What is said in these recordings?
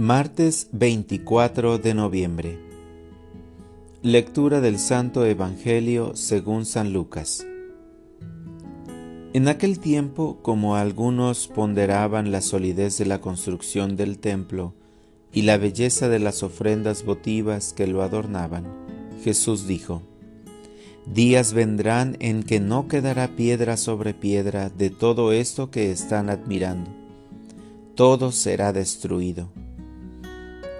Martes 24 de noviembre. Lectura del Santo Evangelio según San Lucas. En aquel tiempo, como algunos ponderaban la solidez de la construcción del templo y la belleza de las ofrendas votivas que lo adornaban, Jesús dijo, Días vendrán en que no quedará piedra sobre piedra de todo esto que están admirando. Todo será destruido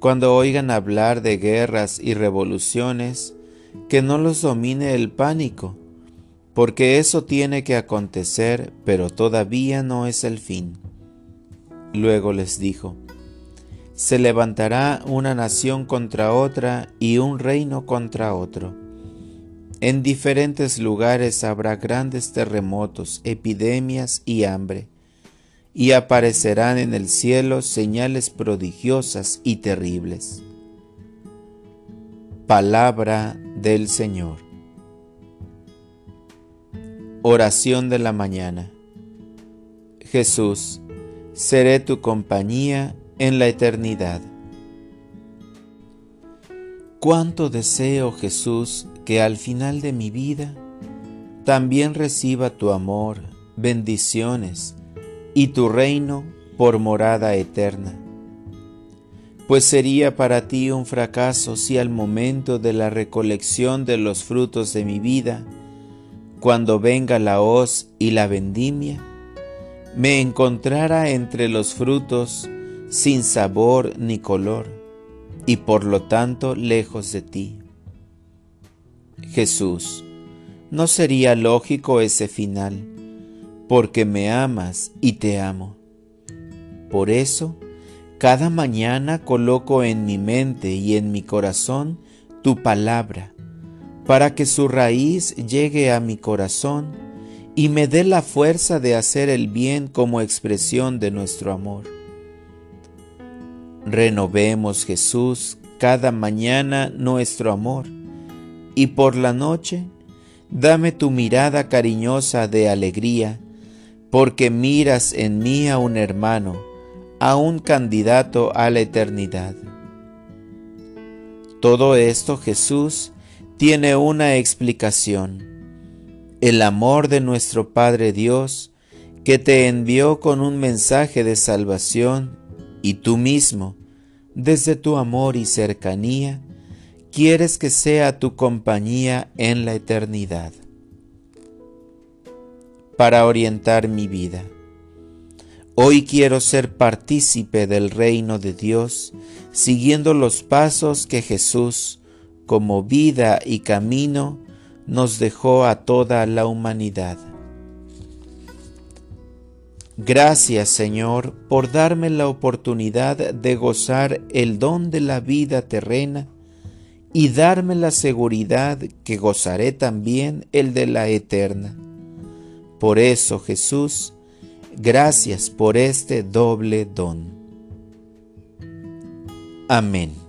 cuando oigan hablar de guerras y revoluciones, que no los domine el pánico, porque eso tiene que acontecer, pero todavía no es el fin. Luego les dijo, se levantará una nación contra otra y un reino contra otro. En diferentes lugares habrá grandes terremotos, epidemias y hambre y aparecerán en el cielo señales prodigiosas y terribles. Palabra del Señor. Oración de la mañana. Jesús, seré tu compañía en la eternidad. Cuánto deseo, Jesús, que al final de mi vida también reciba tu amor, bendiciones, y tu reino por morada eterna. Pues sería para ti un fracaso si al momento de la recolección de los frutos de mi vida, cuando venga la hoz y la vendimia, me encontrara entre los frutos sin sabor ni color, y por lo tanto lejos de ti. Jesús, ¿no sería lógico ese final? Porque me amas y te amo. Por eso, cada mañana coloco en mi mente y en mi corazón tu palabra, para que su raíz llegue a mi corazón y me dé la fuerza de hacer el bien como expresión de nuestro amor. Renovemos, Jesús, cada mañana nuestro amor, y por la noche, dame tu mirada cariñosa de alegría, porque miras en mí a un hermano, a un candidato a la eternidad. Todo esto Jesús tiene una explicación, el amor de nuestro Padre Dios, que te envió con un mensaje de salvación y tú mismo, desde tu amor y cercanía, quieres que sea tu compañía en la eternidad para orientar mi vida. Hoy quiero ser partícipe del reino de Dios, siguiendo los pasos que Jesús, como vida y camino, nos dejó a toda la humanidad. Gracias Señor por darme la oportunidad de gozar el don de la vida terrena y darme la seguridad que gozaré también el de la eterna. Por eso, Jesús, gracias por este doble don. Amén.